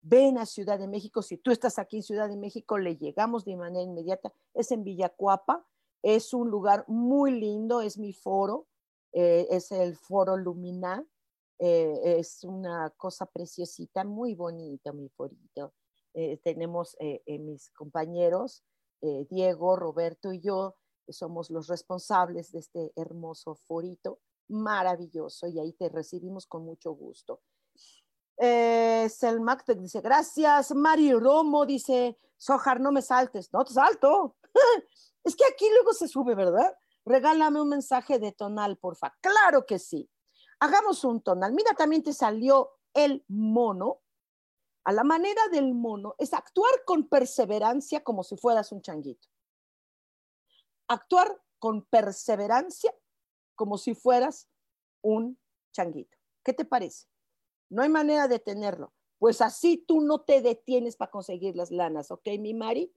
Ven a Ciudad de México. Si tú estás aquí en Ciudad de México, le llegamos de manera inmediata. Es en Villacuapa. Es un lugar muy lindo. Es mi foro. Eh, es el foro Lumina. Eh, es una cosa preciosita, muy bonita, mi forito. Eh, tenemos mis compañeros, Diego, Roberto y yo, somos los responsables de este hermoso forito, maravilloso, y ahí te recibimos con mucho gusto. Eh, Selmac dice, gracias. Mario Romo dice, Sojar, no me saltes. No te salto. es que aquí luego se sube, ¿verdad? Regálame un mensaje de tonal, porfa. Claro que sí. Hagamos un tonal. Mira, también te salió el mono. A la manera del mono es actuar con perseverancia como si fueras un changuito. Actuar con perseverancia como si fueras un changuito. ¿Qué te parece? No hay manera de tenerlo. Pues así tú no te detienes para conseguir las lanas, ¿ok, mi Mari?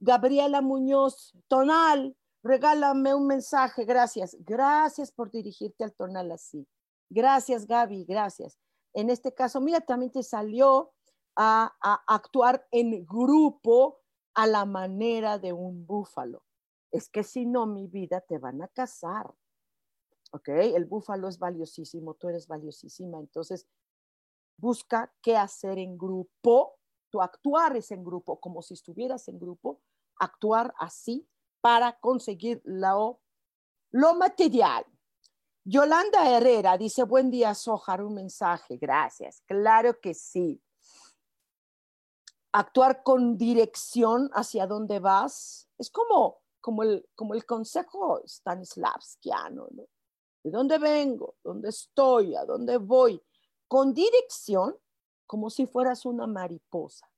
Gabriela Muñoz, tonal, regálame un mensaje, gracias. Gracias por dirigirte al tonal así. Gracias, Gaby, gracias. En este caso, mira, también te salió a, actuar en grupo a la manera de un búfalo. Es que si no, mi vida, te van a cazar. ¿Ok? El búfalo es valiosísimo, tú eres valiosísima. Entonces, busca qué hacer en grupo. Tu actuar es en grupo, como si estuvieras en grupo, actuar así para conseguir lo, lo material. Yolanda Herrera dice, buen día, Sojar, un mensaje, gracias. Claro que sí actuar con dirección hacia dónde vas. Es como, como, el, como el consejo stanislavskiano, ¿no? ¿De dónde vengo? ¿Dónde estoy? ¿A dónde voy? Con dirección, como si fueras una mariposa,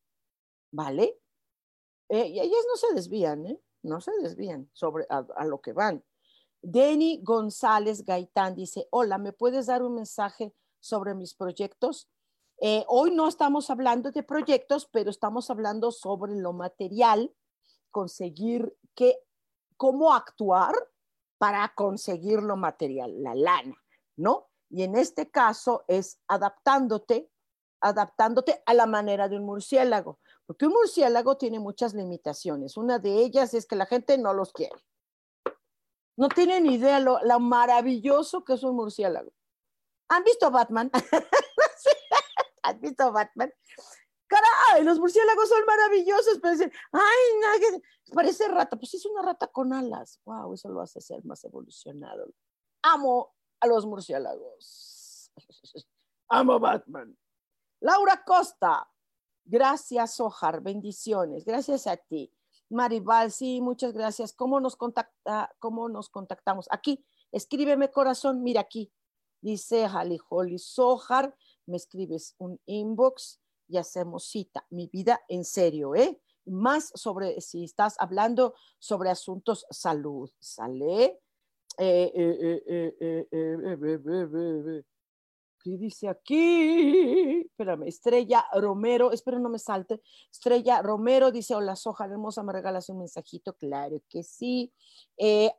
¿vale? Eh, y ellas no se desvían, ¿eh? No se desvían sobre a, lo que van. Denny González Gaitán dice, hola, ¿me puedes dar un mensaje sobre mis proyectos? Eh, hoy no estamos hablando de proyectos, pero estamos hablando sobre lo material, conseguir que, cómo actuar para conseguir lo material, la lana, ¿no? Y en este caso es adaptándote, adaptándote a la manera de un murciélago, porque un murciélago tiene muchas limitaciones. Una de ellas es que la gente no los quiere. No tienen idea lo, lo maravilloso que es un murciélago. ¿Han visto Batman? ¿Has visto Batman? Caray, los murciélagos son maravillosos, pero dicen, ay, parece rata. Pues es una rata con alas. Wow, eso lo hace ser más evolucionado. Amo a los murciélagos. Amo Batman. Laura Costa, gracias, Ojar, bendiciones. Gracias a ti. Maribal, sí, muchas gracias. ¿Cómo nos, contacta, ¿Cómo nos contactamos? Aquí, escríbeme corazón, mira aquí. Dice Holly Sojar me escribes un inbox y hacemos cita. Mi vida en serio, ¿eh? Más sobre si estás hablando sobre asuntos salud, ¿sale? ¿Qué dice aquí? Espérame, Estrella Romero, espero no me salte. Estrella Romero dice, hola Soja, hermosa, me regalas un mensajito. Claro que sí.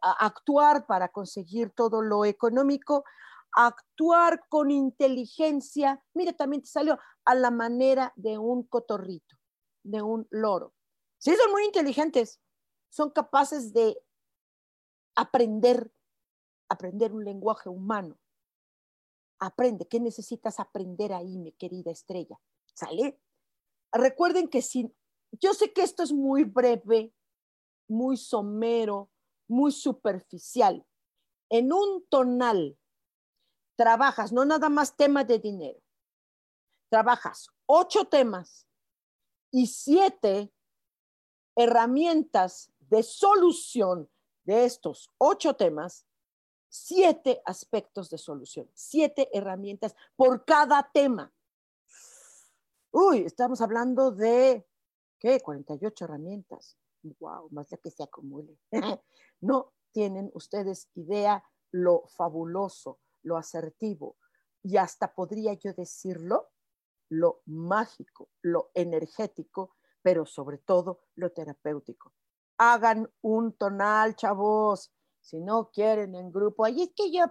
actuar para conseguir todo lo económico actuar con inteligencia, mire, también te salió a la manera de un cotorrito, de un loro. Sí, son muy inteligentes, son capaces de aprender, aprender un lenguaje humano. Aprende, ¿qué necesitas aprender ahí, mi querida estrella? ¿Sale? Recuerden que si, yo sé que esto es muy breve, muy somero, muy superficial. En un tonal trabajas no nada más temas de dinero, trabajas ocho temas y siete herramientas de solución de estos ocho temas, siete aspectos de solución, siete herramientas por cada tema. Uy, estamos hablando de, ¿qué? 48 herramientas. Wow, más de que se acumule. no tienen ustedes idea lo fabuloso, lo asertivo y hasta podría yo decirlo, lo mágico, lo energético, pero sobre todo lo terapéutico. Hagan un tonal, chavos. Si no quieren en grupo, ahí es que yo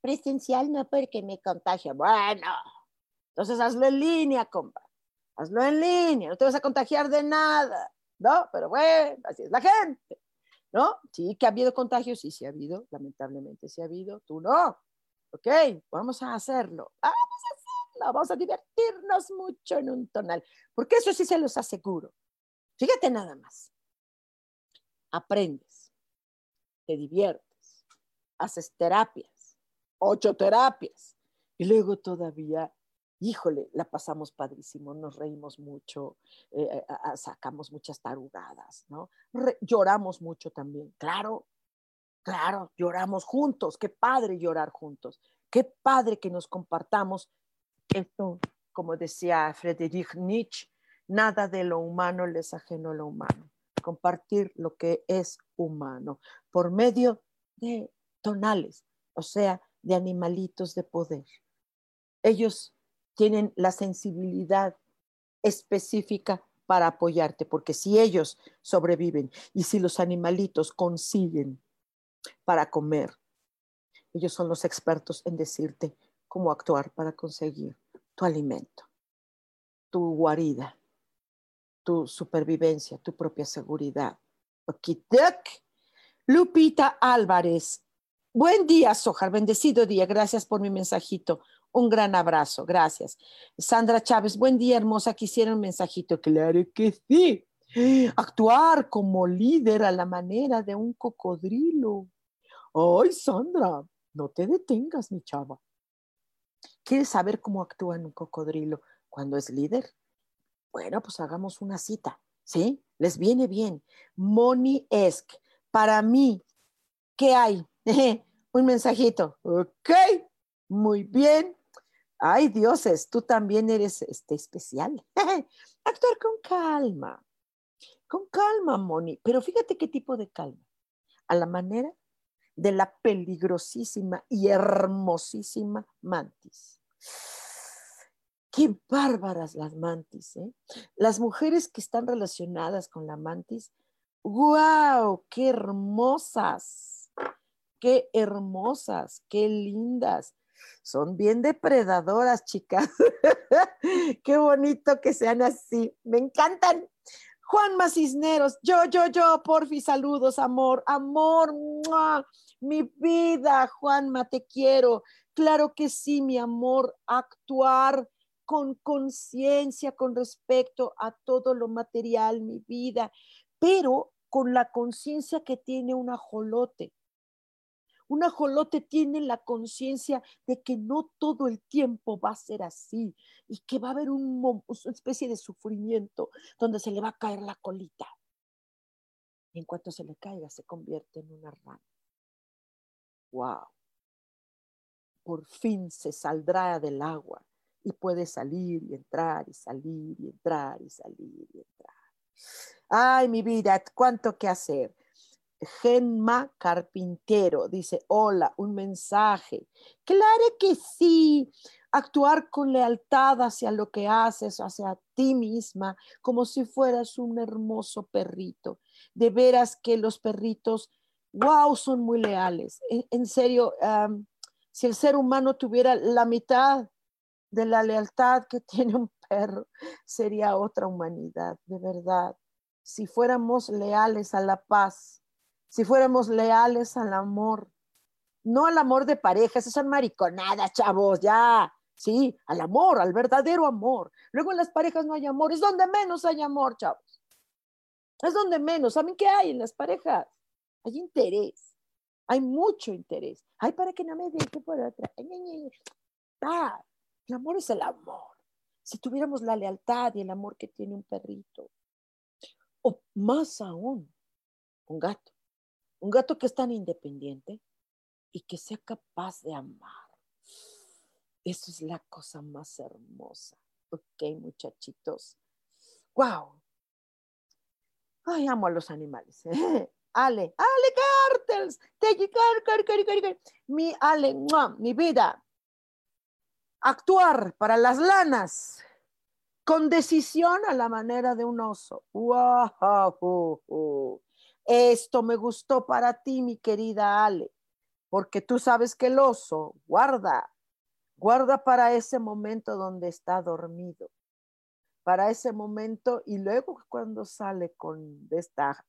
presencial no porque me contagia. Bueno, entonces hazlo en línea, compa. Hazlo en línea, no te vas a contagiar de nada, ¿no? Pero bueno, así es la gente, ¿no? Sí que ha habido contagios, sí, sí ha habido, lamentablemente sí ha habido, tú no. Ok, vamos a hacerlo. Vamos a hacerlo. Vamos a divertirnos mucho en un tonal. Porque eso sí se los aseguro. Fíjate nada más. Aprendes, te diviertes, haces terapias, ocho terapias. Y luego todavía híjole, la pasamos padrísimo, nos reímos mucho, eh, eh, sacamos muchas tarugadas, ¿no? lloramos mucho también, claro, Claro, lloramos juntos, qué padre llorar juntos, qué padre que nos compartamos esto, como decía Friedrich Nietzsche, nada de lo humano les ajeno a lo humano, compartir lo que es humano por medio de tonales, o sea, de animalitos de poder. Ellos tienen la sensibilidad específica para apoyarte, porque si ellos sobreviven y si los animalitos consiguen para comer. Ellos son los expertos en decirte cómo actuar para conseguir tu alimento. tu guarida, tu supervivencia, tu propia seguridad. Lupita Álvarez. Buen día, Sojar. Bendecido día. Gracias por mi mensajito. Un gran abrazo. Gracias. Sandra Chávez. Buen día, hermosa. Quisiera un mensajito. Claro que sí. Actuar como líder a la manera de un cocodrilo. Ay, Sandra, no te detengas, mi chava. ¿Quieres saber cómo actúa un cocodrilo cuando es líder? Bueno, pues hagamos una cita, ¿sí? Les viene bien. Moni Esk, para mí, ¿qué hay? un mensajito. Ok, muy bien. Ay, dioses, tú también eres este, especial. Actuar con calma. Con calma, Moni. Pero fíjate qué tipo de calma. A la manera de la peligrosísima y hermosísima mantis. Qué bárbaras las mantis, ¿eh? Las mujeres que están relacionadas con la mantis, ¡wow! ¡Qué hermosas! ¡Qué hermosas! ¡Qué lindas! Son bien depredadoras, chicas. Qué bonito que sean así. Me encantan. Juanma Cisneros, yo, yo, yo, porfi, saludos, amor, amor, mi vida, Juanma, te quiero. Claro que sí, mi amor, actuar con conciencia con respecto a todo lo material, mi vida, pero con la conciencia que tiene un ajolote. Un ajolote tiene la conciencia de que no todo el tiempo va a ser así y que va a haber una especie de sufrimiento donde se le va a caer la colita. Y en cuanto se le caiga, se convierte en una rana. ¡Wow! Por fin se saldrá del agua y puede salir y entrar y salir y entrar y salir y entrar. Ay, mi vida, cuánto que hacer. Genma Carpintero dice, hola, un mensaje. Claro que sí, actuar con lealtad hacia lo que haces, hacia ti misma, como si fueras un hermoso perrito. De veras que los perritos, wow, son muy leales. En, serio, si el ser humano tuviera la mitad de la lealtad que tiene un perro, sería otra humanidad, de verdad. Si fuéramos leales a la paz, si fuéramos leales al amor, no al amor de parejas, esas son mariconadas, chavos, ya, sí, al amor, al verdadero amor. Luego en las parejas no hay amor, es donde menos hay amor, chavos. Es donde menos. ¿Saben qué hay en las parejas? Hay interés, hay mucho interés. Hay para que no me deje por otra. Ah, el amor es el amor. Si tuviéramos la lealtad y el amor que tiene un perrito, o más aún, un gato un gato que es tan independiente y que sea capaz de amar. Eso es la cosa más hermosa. Ok, muchachitos. ¡Wow! Ay, amo a los animales. Ale, Ale Cartels, mi Ale, mi vida. Actuar para las lanas con decisión a la manera de un oso. ¡Wow! Esto me gustó para ti, mi querida Ale, porque tú sabes que el oso guarda, guarda para ese momento donde está dormido, para ese momento y luego cuando sale con de esta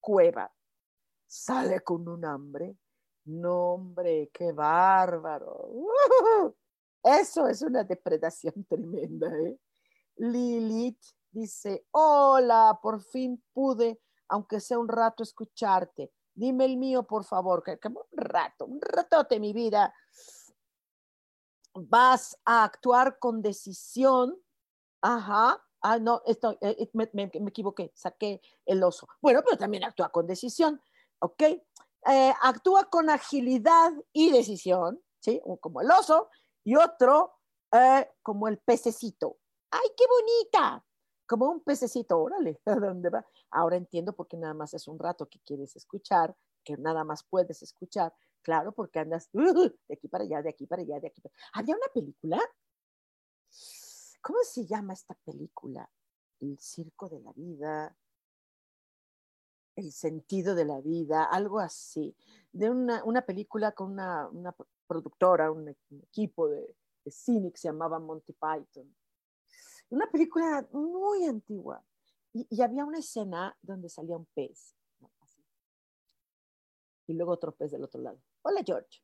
cueva, sale con un hambre. No, hombre, qué bárbaro. Eso es una depredación tremenda. ¿eh? Lilith dice, hola, por fin pude aunque sea un rato, escucharte. Dime el mío, por favor, que, un rato, un ratote, mi vida. Vas a actuar con decisión. Ajá. Ah, no, esto, eh, eh, me, equivoqué, saqué el oso. Bueno, pero también actúa con decisión, ¿ok? Eh, actúa con agilidad y decisión, ¿sí? Como el oso, y otro como el pececito. ¡Ay, qué bonita! Como un pececito, órale, ¿a dónde va? Ahora entiendo por qué nada más es un rato que quieres escuchar, que nada más puedes escuchar. Claro, porque andas de aquí para allá, de aquí para allá, de aquí para allá. ¿Había una película? ¿Cómo se llama esta película? El circo de la vida, el sentido de la vida, algo así. De una, una película con una, una productora, un, equipo de, de cine que se llamaba Monty Python una película muy antigua. Y, había una escena donde salía un pez. Y luego otro pez del otro lado. Hola, George.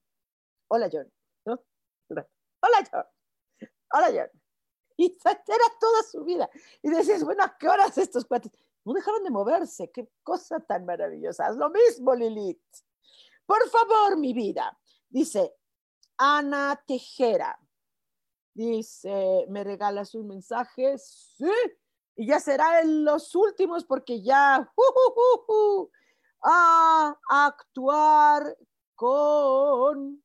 Hola, John. Hola, George. Hola, George. Y era toda su vida. Y decías, bueno, ¿a qué horas estos cuates? No dejaron de moverse. Qué cosa tan maravillosa. Es lo mismo, Lilith. Por favor, mi vida. Dice Ana Tejera. Dice, ¿me regalas un mensaje? Sí. Y ya será en los últimos porque ya a actuar con,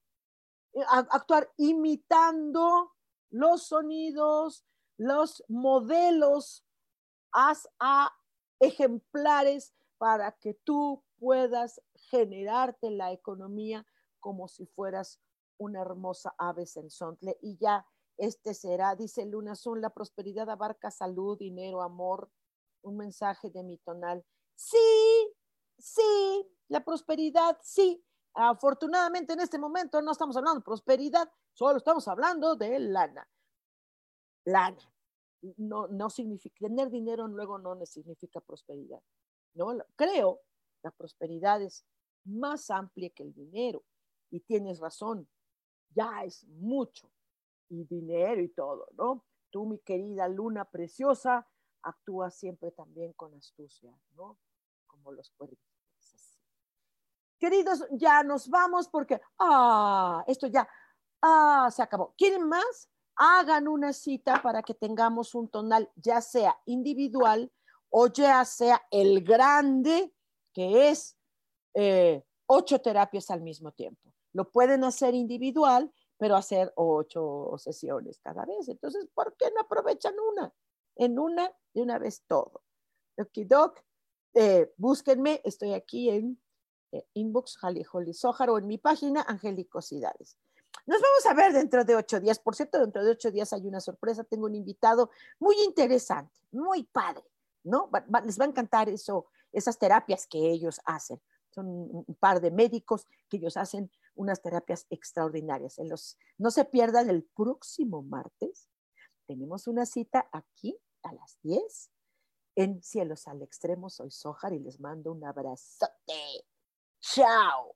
a actuar imitando los sonidos, los modelos, haz a ejemplares para que tú puedas generarte la economía como si fueras una hermosa ave sensontle y ya este será, dice Luna Azul, la prosperidad abarca salud, dinero, amor, un mensaje de mi tonal. Sí, sí, la prosperidad, sí. Afortunadamente en este momento no estamos hablando de prosperidad, solo estamos hablando de lana. Lana. No, no significa, tener dinero luego no significa prosperidad. No, creo, la prosperidad es más amplia que el dinero. Y tienes razón, ya es mucho. Y dinero y todo, ¿no? Tú, mi querida luna preciosa, actúas siempre también con astucia, ¿no? Como los cuervos. Queridos, ya nos vamos porque, ah, esto ya, ah, se acabó. ¿Quieren más? Hagan una cita para que tengamos un tonal, ya sea individual o ya sea el grande, que es eh, ocho terapias al mismo tiempo. Lo pueden hacer individual, pero hacer ocho sesiones cada vez. Entonces, ¿por qué no aprovechan una? En una, de una vez todo. Doc, eh, búsquenme, estoy aquí en eh, Inbox Jali Sojar o en mi página Angelicosidades. Nos vamos a ver dentro de ocho días. Por cierto, dentro de ocho días hay una sorpresa. Tengo un invitado muy interesante, muy padre, ¿no? les va a encantar eso, esas terapias que ellos hacen son un par de médicos que ellos hacen unas terapias extraordinarias. En los, no se pierdan el próximo martes. Tenemos una cita aquí a las 10 en Cielos al Extremo. Soy Sojar y les mando un abrazote. Chao.